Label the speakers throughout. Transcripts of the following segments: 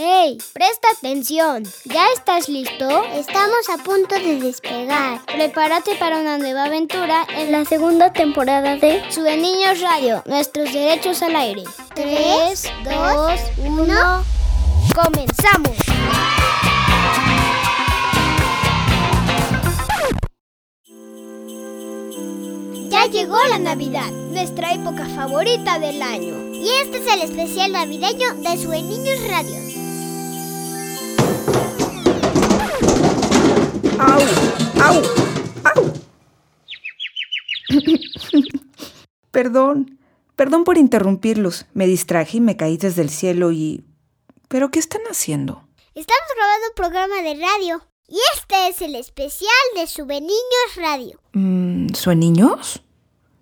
Speaker 1: ¡Hey! Presta atención. ¿Ya estás listo?
Speaker 2: Estamos a punto de despegar.
Speaker 1: Prepárate para una nueva aventura en la segunda temporada de Sube Niños Radio, nuestros derechos al aire.
Speaker 2: 3, 2, 1.
Speaker 1: ¡Comenzamos! Ya llegó la Navidad, nuestra época favorita del año.
Speaker 2: Y este es el especial navideño de Sube Niños Radio.
Speaker 3: ¡Au! ¡Au! ¡Au! Perdón, perdón por interrumpirlos. Me distraje y me caí desde el cielo y... ¿Pero qué están haciendo?
Speaker 2: Estamos grabando un programa de radio. Y este es el especial de Niños Radio.
Speaker 3: Mm, ¿Sueniños?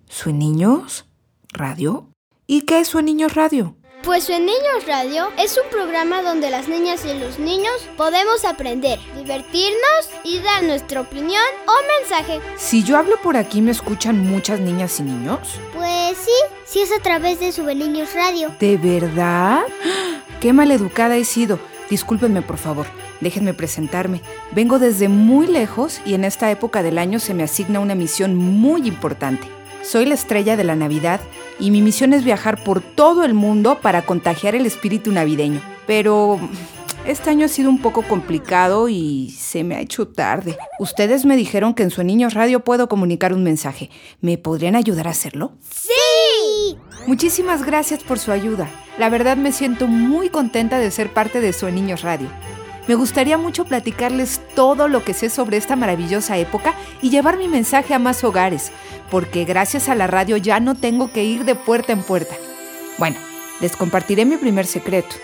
Speaker 3: ¿Sueniños? ¿Radio? ¿Y qué es Sueniños Radio?
Speaker 1: Pues Sube Niños Radio es un programa donde las niñas y los niños podemos aprender, divertirnos y dar nuestra opinión o mensaje.
Speaker 3: Si yo hablo por aquí, ¿me escuchan muchas niñas y niños?
Speaker 2: Pues sí, sí es a través de Sube Niños Radio.
Speaker 3: ¿De verdad? ¡Qué maleducada he sido! Discúlpenme, por favor. Déjenme presentarme. Vengo desde muy lejos y en esta época del año se me asigna una misión muy importante. Soy la estrella de la Navidad y mi misión es viajar por todo el mundo para contagiar el espíritu navideño. Pero este año ha sido un poco complicado y se me ha hecho tarde. Ustedes me dijeron que en Su Niños Radio puedo comunicar un mensaje. ¿Me podrían ayudar a hacerlo?
Speaker 2: ¡Sí!
Speaker 3: Muchísimas gracias por su ayuda. La verdad me siento muy contenta de ser parte de Su Niños Radio. Me gustaría mucho platicarles todo lo que sé sobre esta maravillosa época y llevar mi mensaje a más hogares, porque gracias a la radio ya no tengo que ir de puerta en puerta. Bueno, les compartiré mi primer secreto.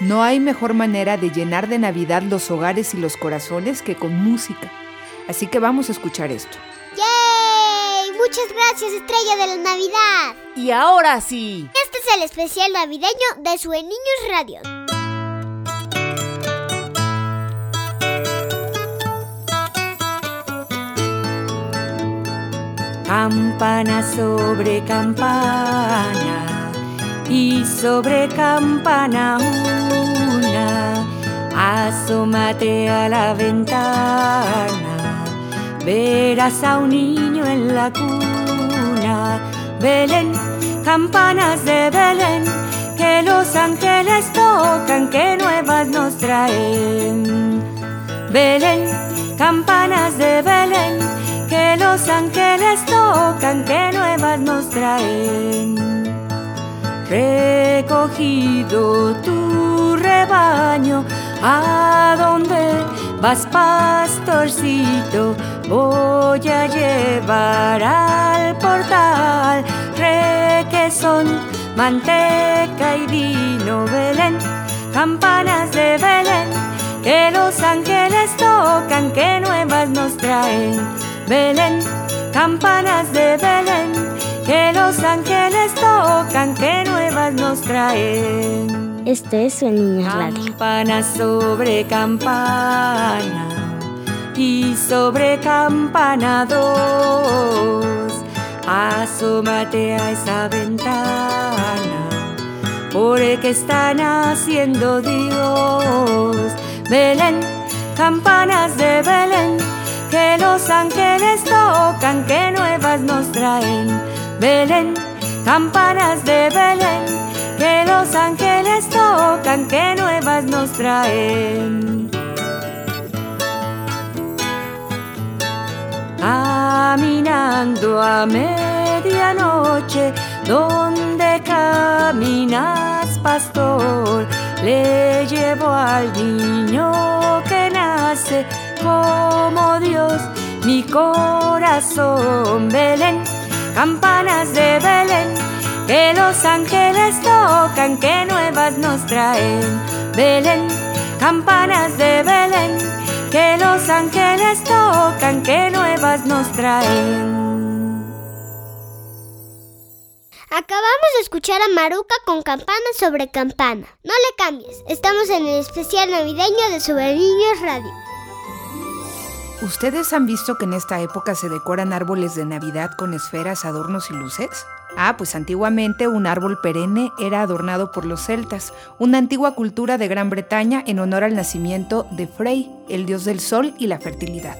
Speaker 3: No hay mejor manera de llenar de Navidad los hogares y los corazones que con música. Así que vamos a escuchar esto.
Speaker 2: ¡Yay! Muchas gracias, Estrella de la Navidad.
Speaker 4: Y ahora sí.
Speaker 2: Este es el especial navideño de Sube Niños Radio.
Speaker 4: Campana sobre campana y sobre campana una, asómate a la ventana, verás a un niño en la cuna. Belén, campanas de Belén, que los ángeles tocan, que nuevas nos traen. Belén, campanas de Belén, que los ángeles tocan, que nuevas nos traen. Recogido tu rebaño, a donde vas pastorcito, voy a llevar al portal requesón, manteca y vino Belén, campanas de Belén, que los ángeles tocan, que nuevas nos traen. Belén, campanas de Belén, que los ángeles tocan, que nuevas nos traen.
Speaker 1: Este es Niños Radio.
Speaker 4: Campana sobre campana y sobre campana dos, asómate a esa ventana, porque están haciendo Dios. Belén, campanas de Belén que los ángeles tocan, que nuevas nos traen. Belén, campanas de Belén, que los ángeles tocan, que nuevas nos traen. Caminando a medianoche, donde caminas, pastor, le llevo al niño que nace como Dios, mi corazón, Belén, campanas de Belén, que los ángeles tocan, que nuevas nos traen, Belén, campanas de Belén, que los ángeles tocan, que nuevas nos traen.
Speaker 2: Acabamos de escuchar a Maruca con campana sobre campana. No le cambies, estamos en el especial navideño de Sube Niños Radio.
Speaker 3: ¿Ustedes han visto que en esta época se decoran árboles de Navidad con esferas, adornos y luces? Ah, pues antiguamente un árbol perenne era adornado por los celtas, una antigua cultura de Gran Bretaña en honor al nacimiento de Frey, el dios del sol y la fertilidad.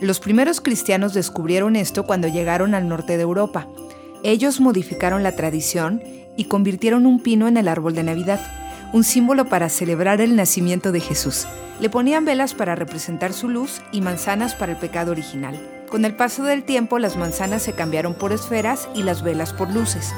Speaker 3: Los primeros cristianos descubrieron esto cuando llegaron al norte de Europa. Ellos modificaron la tradición y convirtieron un pino en el árbol de Navidad, un símbolo para celebrar el nacimiento de Jesús. Le ponían velas para representar su luz y manzanas para el pecado original. Con el paso del tiempo las manzanas se cambiaron por esferas y las velas por luces.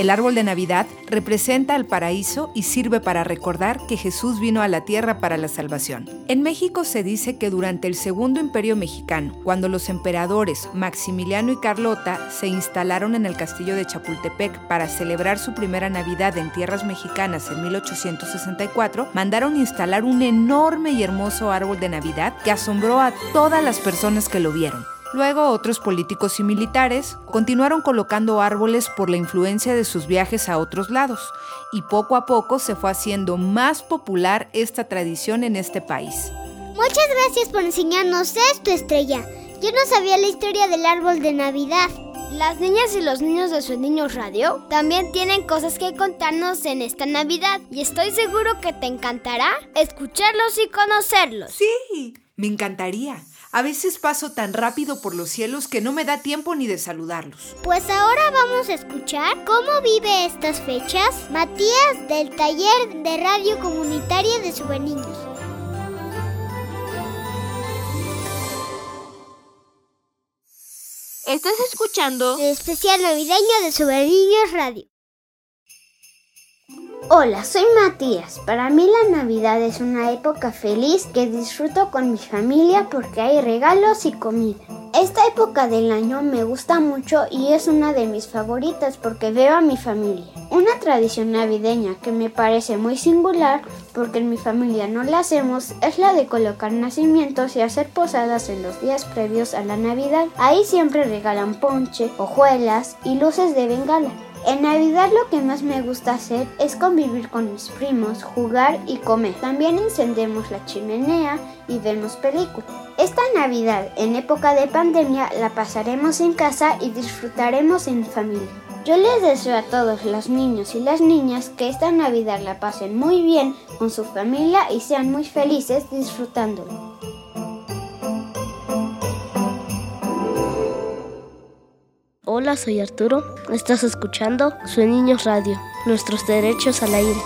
Speaker 3: El árbol de Navidad representa el paraíso y sirve para recordar que Jesús vino a la tierra para la salvación. En México se dice que durante el Segundo Imperio Mexicano, cuando los emperadores Maximiliano y Carlota se instalaron en el castillo de Chapultepec para celebrar su primera Navidad en tierras mexicanas en 1864, mandaron instalar un enorme y hermoso árbol de Navidad que asombró a todas las personas que lo vieron. Luego otros políticos y militares continuaron colocando árboles por la influencia de sus viajes a otros lados y poco a poco se fue haciendo más popular esta tradición en este país.
Speaker 2: Muchas gracias por enseñarnos esto, Estrella. Yo no sabía la historia del árbol de Navidad.
Speaker 1: Las niñas y los niños de su Niños Radio también tienen cosas que contarnos en esta Navidad y estoy seguro que te encantará escucharlos y conocerlos.
Speaker 3: Sí, me encantaría. A veces paso tan rápido por los cielos que no me da tiempo ni de saludarlos.
Speaker 2: Pues ahora vamos a escuchar cómo vive estas fechas Matías del taller de radio comunitaria de Subeniños.
Speaker 5: Estás escuchando
Speaker 2: el especial navideño de Subeniños Radio.
Speaker 6: Hola, soy Matías. Para mí la Navidad es una época feliz que disfruto con mi familia porque hay regalos y comida. Esta época del año me gusta mucho y es una de mis favoritas porque veo a mi familia. Una tradición navideña que me parece muy singular porque en mi familia no la hacemos es la de colocar nacimientos y hacer posadas en los días previos a la Navidad. Ahí siempre regalan ponche, hojuelas y luces de bengala. En Navidad lo que más me gusta hacer es convivir con mis primos, jugar y comer. También encendemos la chimenea y vemos películas. Esta Navidad, en época de pandemia, la pasaremos en casa y disfrutaremos en familia. Yo les deseo a todos los niños y las niñas que esta Navidad la pasen muy bien con su familia y sean muy felices disfrutándolo.
Speaker 7: Hola, soy Arturo. Estás escuchando Su Niños Radio, nuestros derechos al aire.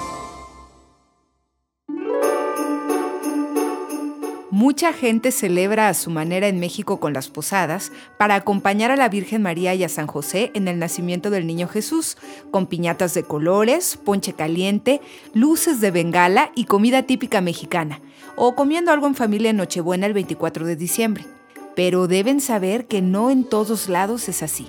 Speaker 3: Mucha gente celebra a su manera en México con las posadas para acompañar a la Virgen María y a San José en el nacimiento del niño Jesús, con piñatas de colores, ponche caliente, luces de bengala y comida típica mexicana, o comiendo algo en familia en Nochebuena el 24 de diciembre. Pero deben saber que no en todos lados es así.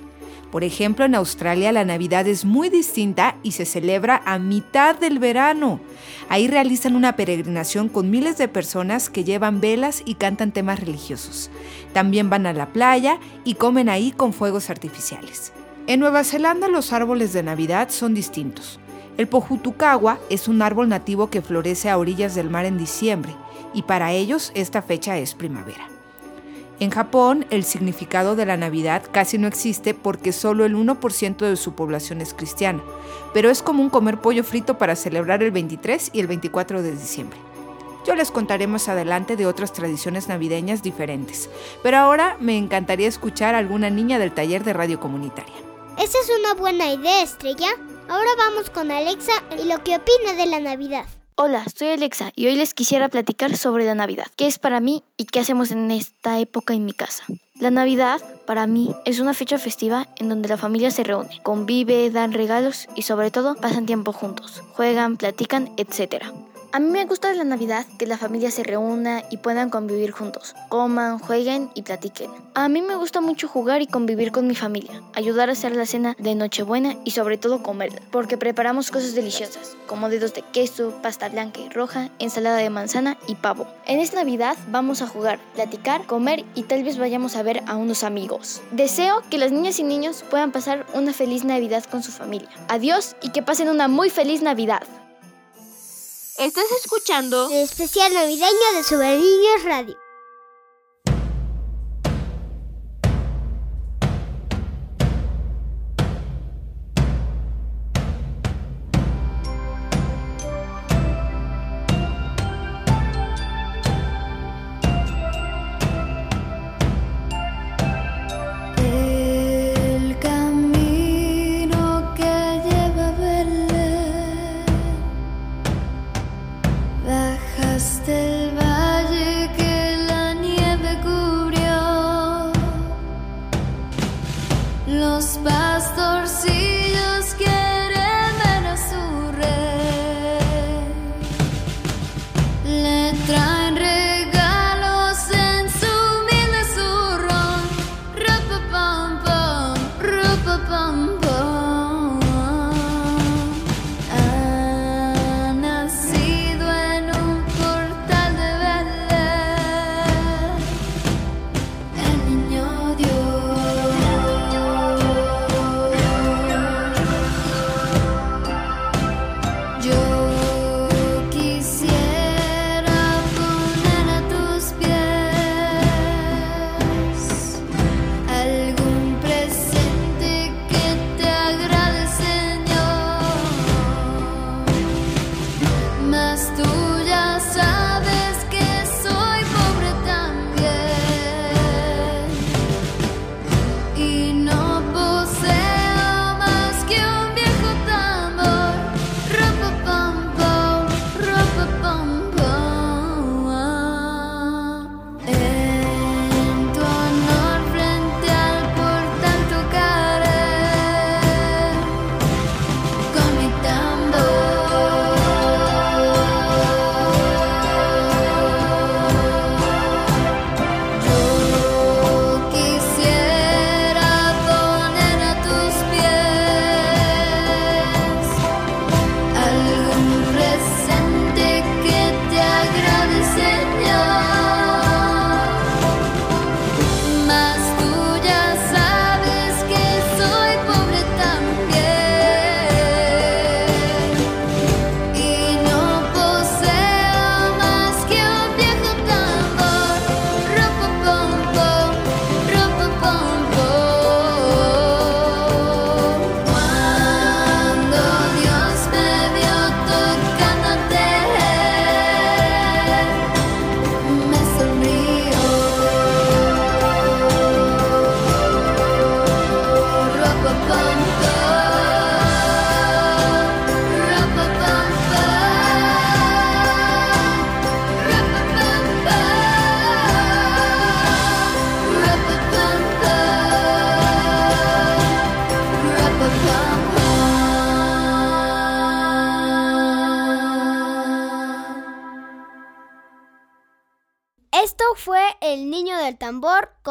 Speaker 3: Por ejemplo, en Australia la Navidad es muy distinta y se celebra a mitad del verano. Ahí realizan una peregrinación con miles de personas que llevan velas y cantan temas religiosos. También van a la playa y comen ahí con fuegos artificiales. En Nueva Zelanda los árboles de Navidad son distintos. El pojutucagua es un árbol nativo que florece a orillas del mar en diciembre y para ellos esta fecha es primavera. En Japón, el significado de la Navidad casi no existe porque solo el 1% de su población es cristiana, pero es común comer pollo frito para celebrar el 23 y el 24 de diciembre. Yo les contaré más adelante de otras tradiciones navideñas diferentes, pero ahora me encantaría escuchar a alguna niña del taller de radio comunitaria.
Speaker 2: Esa es una buena idea, Estrella. Ahora vamos con Alexa y lo que opina de la Navidad.
Speaker 5: Hola, soy Alexa y hoy les quisiera platicar sobre la Navidad, qué es para mí y qué hacemos en esta época en mi casa. La Navidad, para mí, es una fecha festiva en donde la familia se reúne, convive, dan regalos y sobre todo pasan tiempo juntos, juegan, platican, etc. A mí me gusta la Navidad que la familia se reúna y puedan convivir juntos, coman, jueguen y platiquen. A mí me gusta mucho jugar y convivir con mi familia, ayudar a hacer la cena de Nochebuena y sobre todo comerla, porque preparamos cosas deliciosas, como dedos de queso, pasta blanca y roja, ensalada de manzana y pavo. En esta Navidad vamos a jugar, platicar, comer y tal vez vayamos a ver a unos amigos. Deseo que las niñas y niños puedan pasar una feliz Navidad con su familia. Adiós y que pasen una muy feliz Navidad. Estás escuchando
Speaker 2: el especial navideño de Super Niños Radio.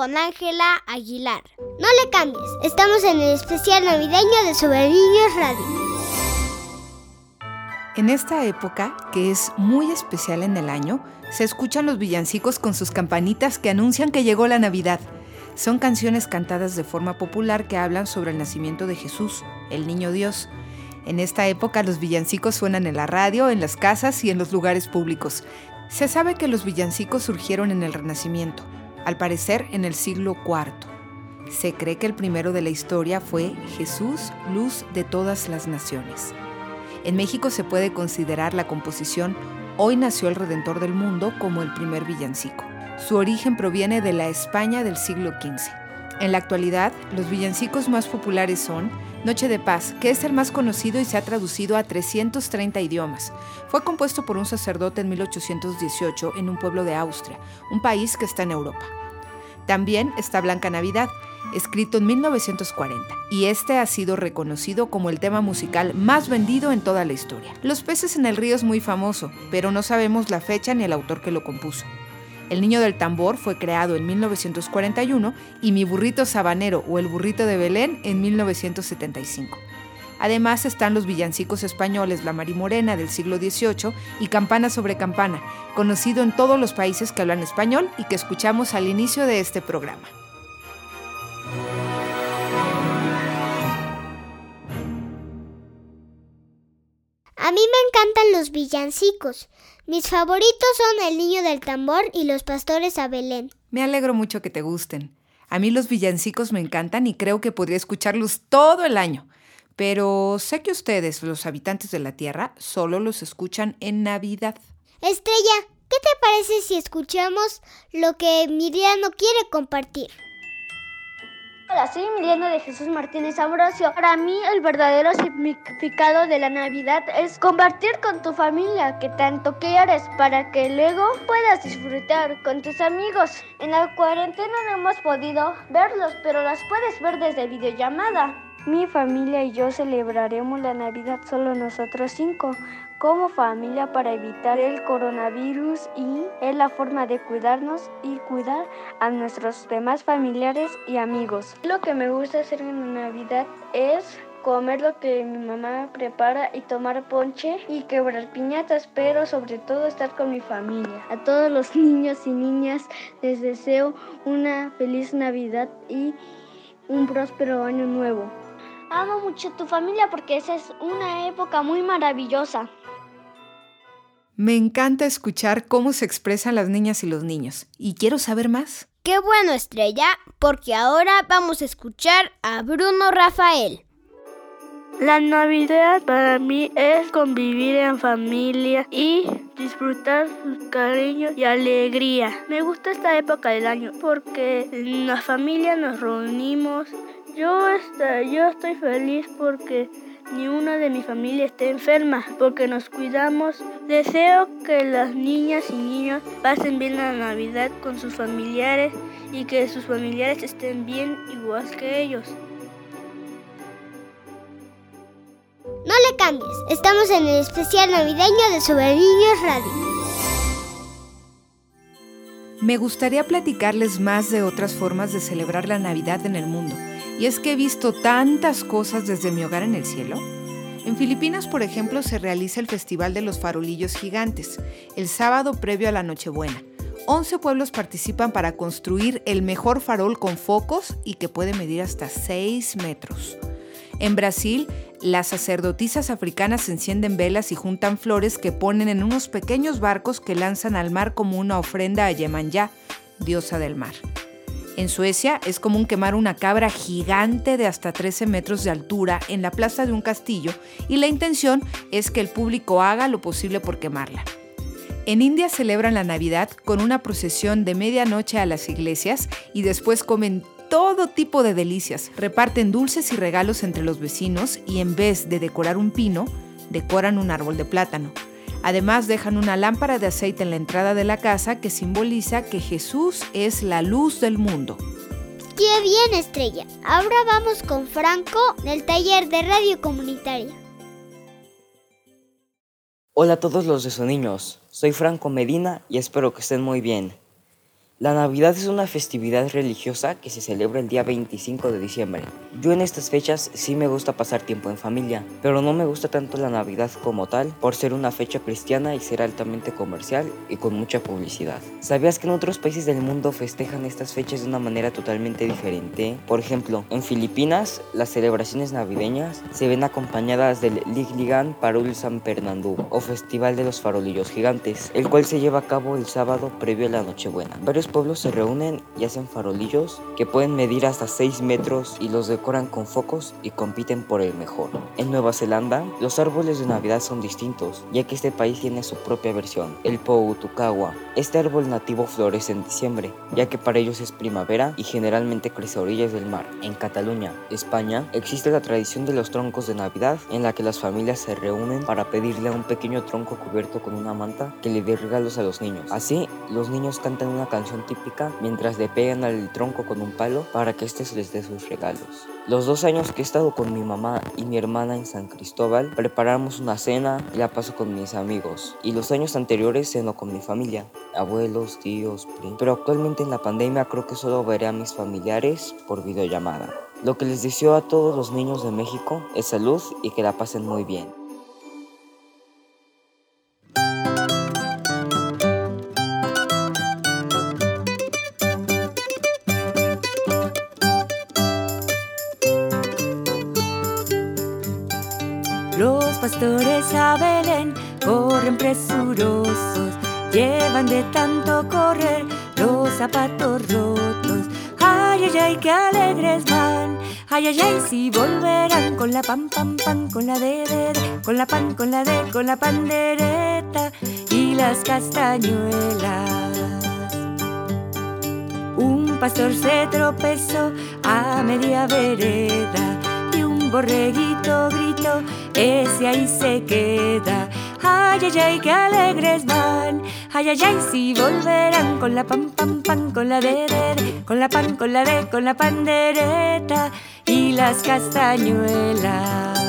Speaker 1: Con Ángela Aguilar.
Speaker 2: No le cambies, estamos en el especial navideño de Sobre Radio.
Speaker 3: En esta época, que es muy especial en el año, se escuchan los villancicos con sus campanitas que anuncian que llegó la Navidad. Son canciones cantadas de forma popular que hablan sobre el nacimiento de Jesús, el niño Dios. En esta época los villancicos suenan en la radio, en las casas y en los lugares públicos. Se sabe que los villancicos surgieron en el Renacimiento, al parecer en el siglo IV. Se cree que el primero de la historia fue Jesús, luz de todas las naciones. En México se puede considerar la composición Hoy nació el Redentor del Mundo como el primer villancico. Su origen proviene de la España del siglo XV. En la actualidad, los villancicos más populares son Noche de Paz, que es el más conocido y se ha traducido a 330 idiomas. Fue compuesto por un sacerdote en 1818 en un pueblo de Austria, un país que está en Europa. También está Blanca Navidad, escrito en 1940, y este ha sido reconocido como el tema musical más vendido en toda la historia. Los peces en el río es muy famoso, pero no sabemos la fecha ni el autor que lo compuso. El Niño del Tambor fue creado en 1941 y Mi Burrito Sabanero o El Burrito de Belén en 1975. Además están los villancicos españoles La Marimorena del siglo XVIII y Campana sobre Campana, conocido en todos los países que hablan español y que escuchamos al inicio de este programa.
Speaker 2: A mí me encantan los villancicos. Mis favoritos son El Niño del Tambor y Los Pastores a Belén.
Speaker 3: Me alegro mucho que te gusten. A mí los villancicos me encantan y creo que podría escucharlos todo el año. Pero sé que ustedes, los habitantes de la Tierra, solo los escuchan en Navidad.
Speaker 2: Estrella, ¿qué te parece si escuchamos lo que Miriam quiere compartir?
Speaker 8: Hola, soy Emiliano de Jesús Martínez Ambrosio. Para mí el verdadero significado de la Navidad es compartir con tu familia que tanto quieres para que luego puedas disfrutar con tus amigos. En la cuarentena no hemos podido verlos, pero las puedes ver desde videollamada. Mi familia y yo celebraremos la Navidad solo nosotros cinco como familia para evitar el coronavirus y es la forma de cuidarnos y cuidar a nuestros demás familiares y amigos. Lo que me gusta hacer en Navidad es comer lo que mi mamá prepara y tomar ponche y quebrar piñatas, pero sobre todo estar con mi familia. A todos los niños y niñas les deseo una feliz Navidad y un próspero año nuevo. Amo mucho a tu familia porque esa es una época muy maravillosa.
Speaker 3: Me encanta escuchar cómo se expresan las niñas y los niños. Y quiero saber más.
Speaker 1: Qué bueno, Estrella, porque ahora vamos a escuchar a Bruno Rafael.
Speaker 9: La Navidad para mí es convivir en familia y disfrutar su cariño y alegría. Me gusta esta época del año porque en la familia nos reunimos. Yo, yo estoy feliz porque ni una de mi familia esté enferma, porque nos cuidamos. Deseo que las niñas y niños pasen bien la Navidad con sus familiares y que sus familiares estén bien igual que ellos.
Speaker 2: No le cambies, estamos en el especial navideño de Sobre Niños Radio.
Speaker 3: Me gustaría platicarles más de otras formas de celebrar la Navidad en el mundo y es que he visto tantas cosas desde mi hogar en el cielo. En Filipinas, por ejemplo, se realiza el Festival de los Farolillos Gigantes, el sábado previo a la Nochebuena. 11 pueblos participan para construir el mejor farol con focos y que puede medir hasta 6 metros. En Brasil, las sacerdotisas africanas encienden velas y juntan flores que ponen en unos pequeños barcos que lanzan al mar como una ofrenda a Yemanjá, diosa del mar. En Suecia es común quemar una cabra gigante de hasta 13 metros de altura en la plaza de un castillo y la intención es que el público haga lo posible por quemarla. En India celebran la Navidad con una procesión de medianoche a las iglesias y después comen todo tipo de delicias, reparten dulces y regalos entre los vecinos y en vez de decorar un pino, decoran un árbol de plátano. Además dejan una lámpara de aceite en la entrada de la casa que simboliza que Jesús es la luz del mundo.
Speaker 2: ¡Qué bien, Estrella! Ahora vamos con Franco del taller de radio comunitaria.
Speaker 10: Hola a todos los de niños, soy Franco Medina y espero que estén muy bien. La Navidad es una festividad religiosa que se celebra el día 25 de diciembre. Yo en estas fechas sí me gusta pasar tiempo en familia, pero no me gusta tanto la Navidad como tal por ser una fecha cristiana y ser altamente comercial y con mucha publicidad. ¿Sabías que en otros países del mundo festejan estas fechas de una manera totalmente diferente? Por ejemplo, en Filipinas las celebraciones navideñas se ven acompañadas del Ligligan Parul San Fernando o Festival de los Farolillos Gigantes, el cual se lleva a cabo el sábado previo a la Nochebuena pueblos se reúnen y hacen farolillos que pueden medir hasta 6 metros y los decoran con focos y compiten por el mejor. En Nueva Zelanda, los árboles de Navidad son distintos, ya que este país tiene su propia versión, el Poutukawa. Este árbol nativo florece en diciembre, ya que para ellos es primavera y generalmente crece a orillas del mar. En Cataluña, España, existe la tradición de los troncos de Navidad, en la que las familias se reúnen para pedirle a un pequeño tronco cubierto con una manta que le dé regalos a los niños. Así, los niños cantan una canción típica mientras le pegan al tronco con un palo para que éste les dé sus regalos. Los dos años que he estado con mi mamá y mi hermana en San Cristóbal, preparamos una cena y la paso con mis amigos. Y los años anteriores ceno con mi familia, abuelos, tíos, primos. Pero actualmente en la pandemia creo que solo veré a mis familiares por videollamada. Lo que les deseo a todos los niños de México es salud y que la pasen muy bien.
Speaker 4: Llevan de tanto correr los zapatos rotos. Ay, ay, ay, qué alegres van. Ay, ay, ay, si volverán con la pan, pan, pan, con la de, de, de, con la pan, con la de, con la pandereta y las castañuelas. Un pastor se tropezó a media vereda y un borreguito gritó ese ahí se queda. Ay, ay, ay, qué alegres van. Ay, ay, ay, si volverán con la pan, pan, pan, con la de, de, con la pan, con la de, con la pandereta y las castañuelas.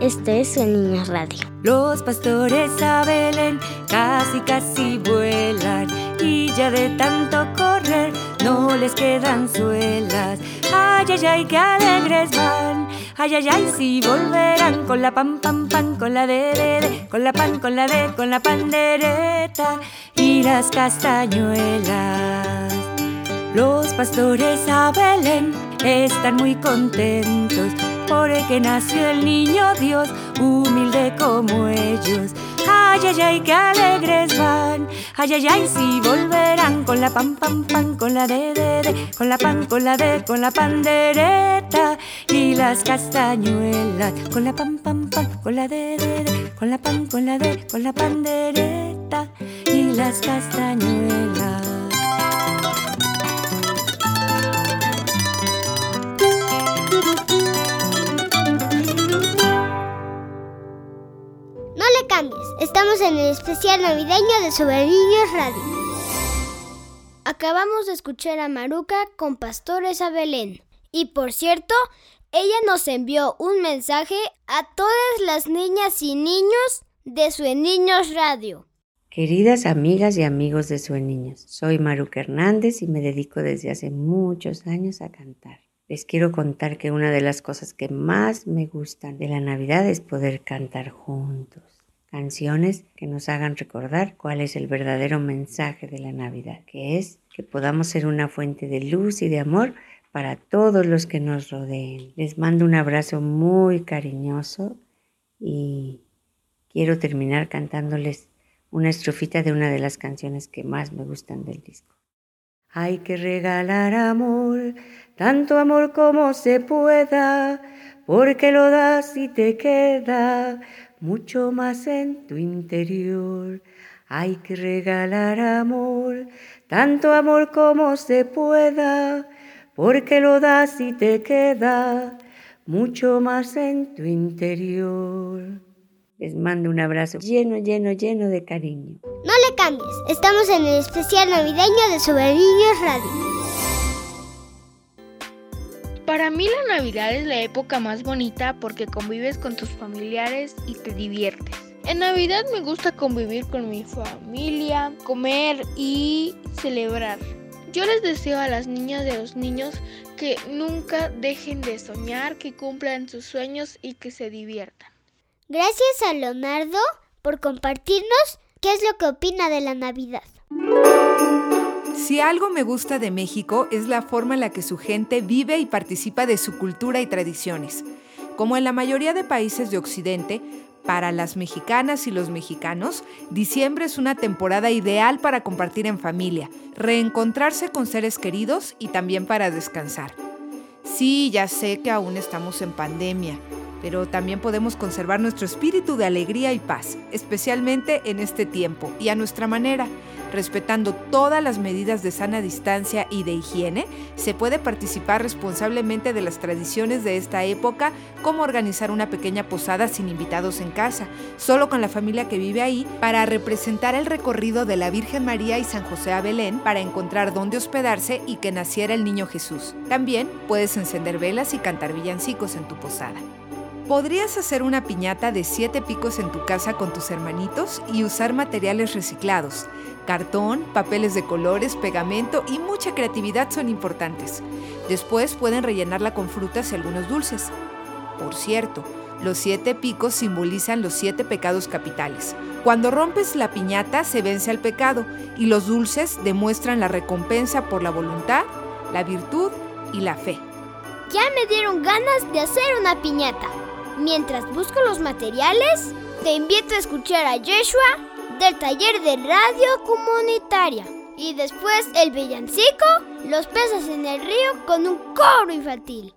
Speaker 7: Este es el Niño Radio.
Speaker 4: Los pastores a Belén casi, casi vuelan y ya de tanto correr no les quedan suelas. Ay, ay, ay, qué alegres van. Ay, ay, ay, si volverán con la pan, pan, pan, con la de, de, de, con la pan, con la de, con la pandereta y las castañuelas. Los pastores a Belén están muy contentos porque nació el niño Dios, humilde como ellos. Ay, ay, ay, qué alegres van. Ay, ay, ay, si volverán con la pan, pan, pan, con la de, de, de, con la pan, con la de, con la pandereta y las castañuelas. Con la pan, pan, pan, con la de, de, de, con la pan, con la de, con la pandereta y las castañuelas.
Speaker 2: Especial navideño de Sobre Niños Radio.
Speaker 1: Acabamos de escuchar a Maruca con Pastores a Belén. Y por cierto, ella nos envió un mensaje a todas las niñas y niños de Sue Niños Radio.
Speaker 11: Queridas amigas y amigos de Sue Niños, soy Maruca Hernández y me dedico desde hace muchos años a cantar. Les quiero contar que una de las cosas que más me gustan de la Navidad es poder cantar juntos canciones que nos hagan recordar cuál es el verdadero mensaje de la Navidad, que es que podamos ser una fuente de luz y de amor para todos los que nos rodeen. Les mando un abrazo muy cariñoso y quiero terminar cantándoles una estrofita de una de las canciones que más me gustan del disco. Hay que regalar amor, tanto amor como se pueda, porque lo das y te queda mucho más en tu interior. Hay que regalar amor, tanto amor como se pueda, porque lo das y te queda mucho más en tu interior. Les mando un abrazo lleno, lleno, lleno de cariño.
Speaker 2: No le cambies, estamos en el especial navideño de Sobre Radio.
Speaker 12: Para mí la Navidad es la época más bonita porque convives con tus familiares y te diviertes. En Navidad me gusta convivir con mi familia, comer y celebrar. Yo les deseo a las niñas y a los niños que nunca dejen de soñar, que cumplan sus sueños y que se diviertan.
Speaker 2: Gracias a Leonardo por compartirnos qué es lo que opina de la Navidad.
Speaker 3: Si algo me gusta de México es la forma en la que su gente vive y participa de su cultura y tradiciones. Como en la mayoría de países de Occidente, para las mexicanas y los mexicanos, diciembre es una temporada ideal para compartir en familia, reencontrarse con seres queridos y también para descansar. Sí, ya sé que aún estamos en pandemia, pero también podemos conservar nuestro espíritu de alegría y paz, especialmente en este tiempo y a nuestra manera respetando todas las medidas de sana distancia y de higiene, se puede participar responsablemente de las tradiciones de esta época, como organizar una pequeña posada sin invitados en casa, solo con la familia que vive ahí, para representar el recorrido de la Virgen María y San José a Belén para encontrar dónde hospedarse y que naciera el niño Jesús. También puedes encender velas y cantar villancicos en tu posada. Podrías hacer una piñata de siete picos en tu casa con tus hermanitos y usar materiales reciclados. Cartón, papeles de colores, pegamento y mucha creatividad son importantes. Después pueden rellenarla con frutas y algunos dulces. Por cierto, los siete picos simbolizan los siete pecados capitales. Cuando rompes la piñata se vence al pecado y los dulces demuestran la recompensa por la voluntad, la virtud y la fe.
Speaker 1: Ya me dieron ganas de hacer una piñata. Mientras busco los materiales, te invito a escuchar a Yeshua del taller de radio comunitaria. Y después el villancico, los peces en el río con un coro infantil.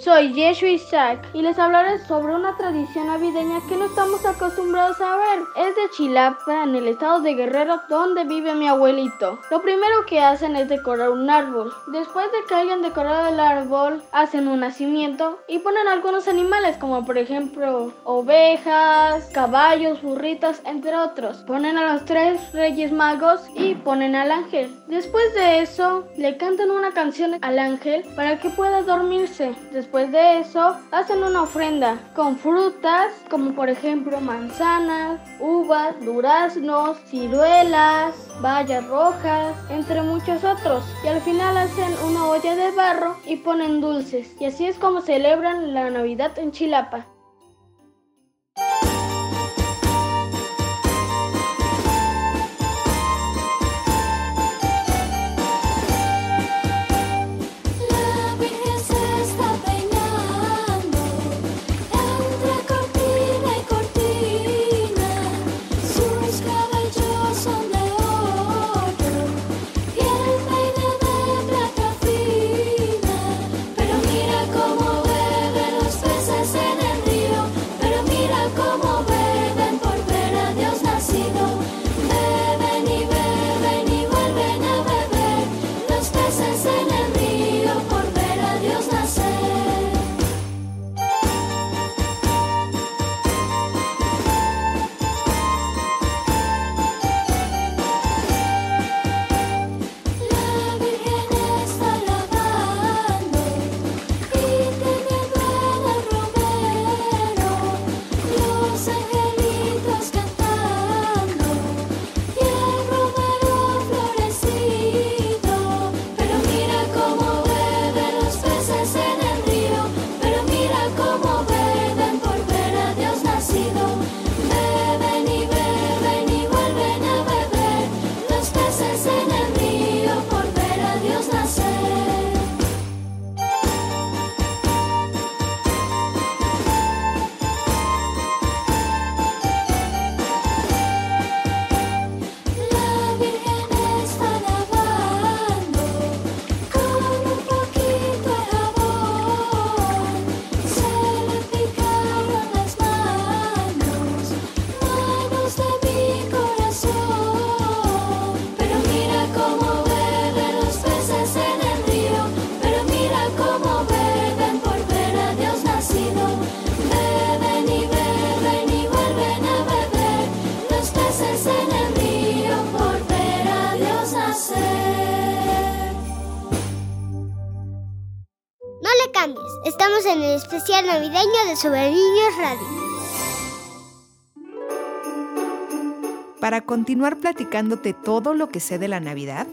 Speaker 13: Soy Yeshua Isaac y les hablaré sobre una tradición navideña que no estamos acostumbrados a ver. Es de Chilapa, en el estado de Guerrero, donde vive mi abuelito. Lo primero que hacen es decorar un árbol. Después de que hayan decorado el árbol, hacen un nacimiento y ponen algunos animales como por ejemplo ovejas, caballos, burritas, entre otros. Ponen a los tres reyes magos y ponen al ángel. Después de eso, le cantan una canción al ángel para que pueda dormirse. De eso, hacen una ofrenda con frutas como por ejemplo manzanas, uvas, duraznos, ciruelas, bayas rojas, entre muchos otros. Y al final hacen una olla de barro y ponen dulces. Y así es como celebran la Navidad en Chilapa.
Speaker 2: Especial navideño de Sobre Radio.
Speaker 3: Para continuar platicándote todo lo que sé de la Navidad,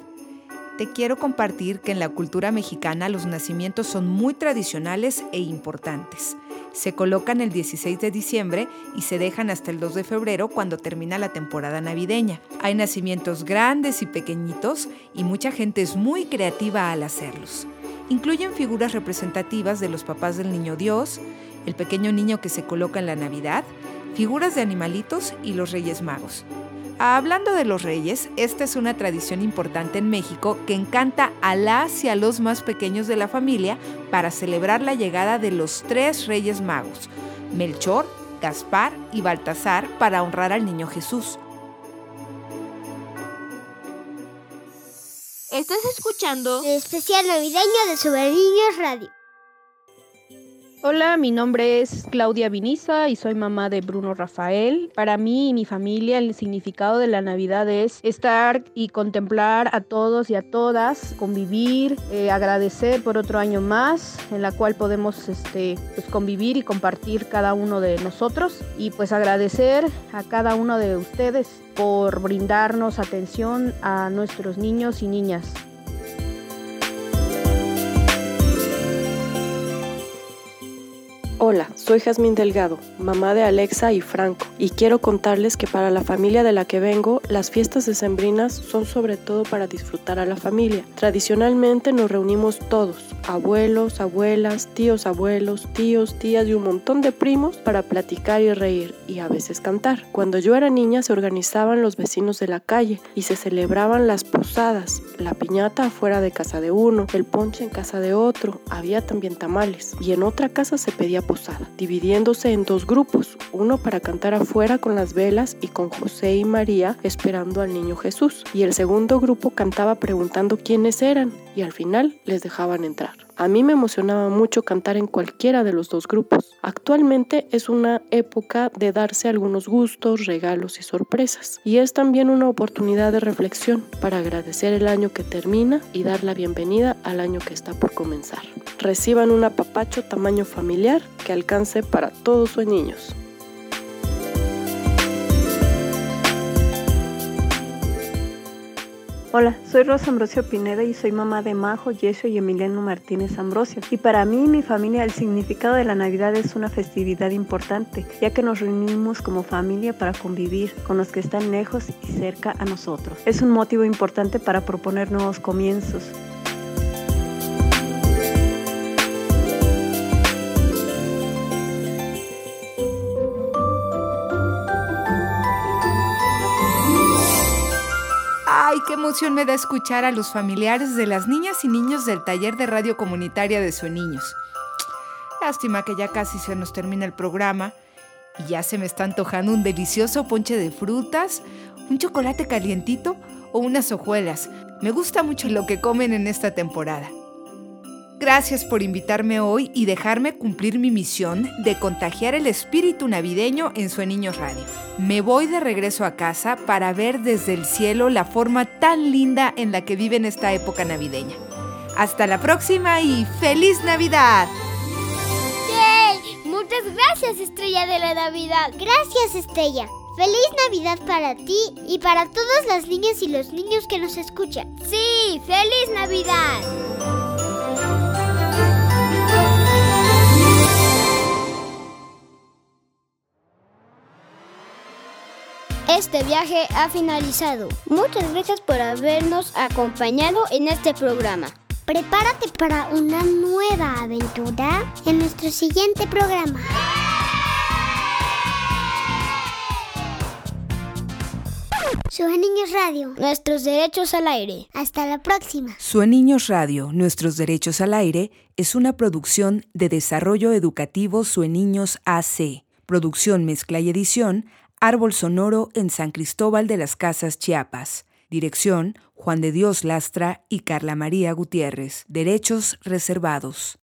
Speaker 3: te quiero compartir que en la cultura mexicana los nacimientos son muy tradicionales e importantes. Se colocan el 16 de diciembre y se dejan hasta el 2 de febrero cuando termina la temporada navideña. Hay nacimientos grandes y pequeñitos y mucha gente es muy creativa al hacerlos. Incluyen figuras representativas de los papás del niño Dios, el pequeño niño que se coloca en la Navidad, figuras de animalitos y los Reyes Magos. Hablando de los reyes, esta es una tradición importante en México que encanta a las y a los más pequeños de la familia para celebrar la llegada de los tres reyes magos, Melchor, Gaspar y Baltasar, para honrar al niño Jesús.
Speaker 12: Estás escuchando
Speaker 2: el especial navideño de Super Niños Radio.
Speaker 14: Hola, mi nombre es Claudia Viniza y soy mamá de Bruno Rafael. Para mí y mi familia el significado de la Navidad es estar y contemplar a todos y a todas, convivir, eh, agradecer por otro año más en la cual podemos este, pues, convivir y compartir cada uno de nosotros y pues agradecer a cada uno de ustedes por brindarnos atención a nuestros niños y niñas.
Speaker 15: Hola, soy Jazmín Delgado, mamá de Alexa y Franco, y quiero contarles que para la familia de la que vengo, las fiestas decembrinas son sobre todo para disfrutar a la familia. Tradicionalmente nos reunimos todos, abuelos, abuelas, tíos, abuelos, tíos, tías y un montón de primos para platicar y reír y a veces cantar. Cuando yo era niña se organizaban los vecinos de la calle y se celebraban las posadas, la piñata afuera de casa de uno, el ponche en casa de otro, había también tamales y en otra casa se pedía posada, dividiéndose en dos grupos, uno para cantar afuera con las velas y con José y María esperando al niño Jesús, y el segundo grupo cantaba preguntando quiénes eran y al final les dejaban entrar. A mí me emocionaba mucho cantar en cualquiera de los dos grupos. Actualmente es una época de darse algunos gustos, regalos y sorpresas. Y es también una oportunidad de reflexión para agradecer el año que termina y dar la bienvenida al año que está por comenzar. Reciban un apapacho tamaño familiar que alcance para todos sus niños.
Speaker 16: Hola, soy Rosa Ambrosio Pineda y soy mamá de Majo, Yesio y Emiliano Martínez Ambrosio. Y para mí y mi familia el significado de la Navidad es una festividad importante, ya que nos reunimos como familia para convivir con los que están lejos y cerca a nosotros. Es un motivo importante para proponer nuevos comienzos,
Speaker 3: emoción me da escuchar a los familiares de las niñas y niños del taller de radio comunitaria de Sueniños! Lástima que ya casi se nos termina el programa y ya se me está antojando un delicioso ponche de frutas, un chocolate calientito o unas hojuelas. Me gusta mucho lo que comen en esta temporada. Gracias por invitarme hoy y dejarme cumplir mi misión de contagiar el espíritu navideño en Sueniños Radio. Me voy de regreso a casa para ver desde el cielo la forma tan linda en la que viven esta época navideña. Hasta la próxima y feliz Navidad.
Speaker 2: ¡Yay! Muchas gracias, Estrella de la Navidad. Gracias, Estrella. Feliz Navidad para ti y para todas las niñas y los niños que nos escuchan.
Speaker 1: Sí, feliz Navidad. Este viaje ha finalizado. Muchas gracias por habernos acompañado en este programa.
Speaker 2: Prepárate para una nueva aventura en nuestro siguiente programa. Niños Radio.
Speaker 1: Nuestros derechos al aire.
Speaker 2: Hasta la próxima.
Speaker 3: Sueniños Radio, Nuestros derechos al aire es una producción de Desarrollo Educativo Sueniños AC. Producción, mezcla y edición, Árbol Sonoro en San Cristóbal de las Casas, Chiapas. Dirección, Juan de Dios Lastra y Carla María Gutiérrez. Derechos reservados.